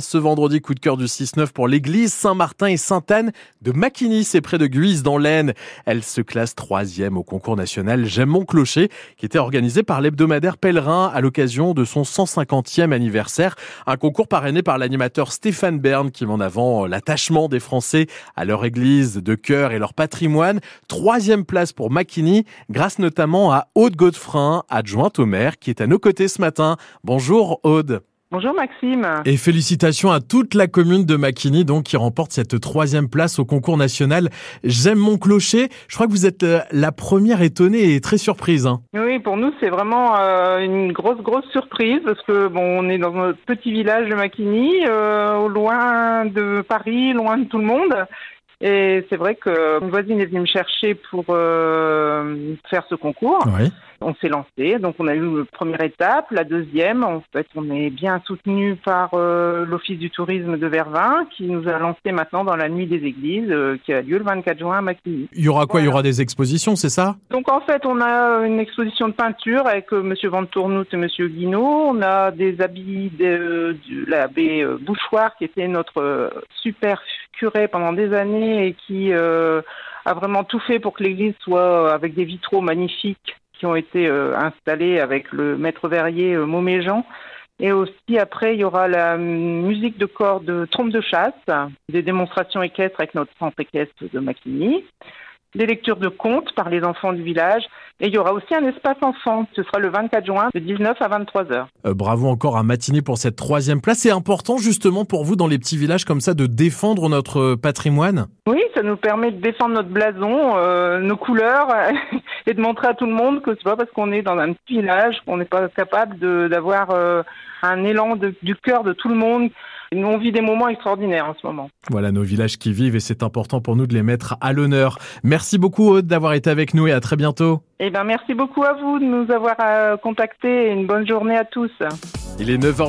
Ce vendredi, coup de cœur du 6-9 pour l'église Saint-Martin et Sainte-Anne de Maquigny, c'est près de Guise dans l'Aisne. Elle se classe troisième au concours national J'aime mon clocher, qui était organisé par l'hebdomadaire Pèlerin à l'occasion de son 150e anniversaire. Un concours parrainé par l'animateur Stéphane Bern qui met en avant l'attachement des Français à leur église de cœur et leur patrimoine. Troisième place pour Maquigny, grâce notamment à Aude Godefrin, adjointe au maire, qui est à nos côtés ce matin. Bonjour Aude. Bonjour Maxime. Et félicitations à toute la commune de Maquigny, donc, qui remporte cette troisième place au concours national J'aime mon clocher. Je crois que vous êtes euh, la première étonnée et très surprise. Hein. Oui, pour nous, c'est vraiment euh, une grosse, grosse surprise parce que bon, on est dans un petit village de Maquigny, euh, loin de Paris, loin de tout le monde. Et c'est vrai que une voisine est venue me chercher pour faire ce concours. Oui on s'est lancé. Donc on a eu la première étape, la deuxième. En fait, on est bien soutenu par euh, l'Office du tourisme de Vervins qui nous a lancé maintenant dans la nuit des églises euh, qui a lieu le 24 juin à Maquigny. Il y aura quoi? Il y aura des expositions, c'est ça? Donc en fait, on a une exposition de peinture avec euh, Monsieur Van Tournout et Monsieur Guinaud. On a des habits de, de l'abbé Bouchoir qui était notre super curé pendant des années et qui a vraiment tout fait pour que l'église soit avec des vitraux magnifiques qui ont été euh, installés avec le maître verrier euh, Mauméjean. Et aussi, après, il y aura la musique de corps de trompe de chasse, des démonstrations équestres avec notre centre équestre de Maquigny, des lectures de contes par les enfants du village. Et il y aura aussi un espace enfant. Ce sera le 24 juin de 19 à 23 heures. Euh, bravo encore à Matinée pour cette troisième place. C'est important justement pour vous dans les petits villages comme ça de défendre notre patrimoine? Oui, ça nous permet de défendre notre blason, euh, nos couleurs et de montrer à tout le monde que c'est pas parce qu'on est dans un petit village qu'on n'est pas capable d'avoir euh, un élan du cœur de tout le monde. Nous, on vit des moments extraordinaires en ce moment. Voilà nos villages qui vivent et c'est important pour nous de les mettre à l'honneur. Merci beaucoup Aude d'avoir été avec nous et à très bientôt. Eh ben, merci beaucoup à vous de nous avoir euh, contactés et une bonne journée à tous. Il est 9h.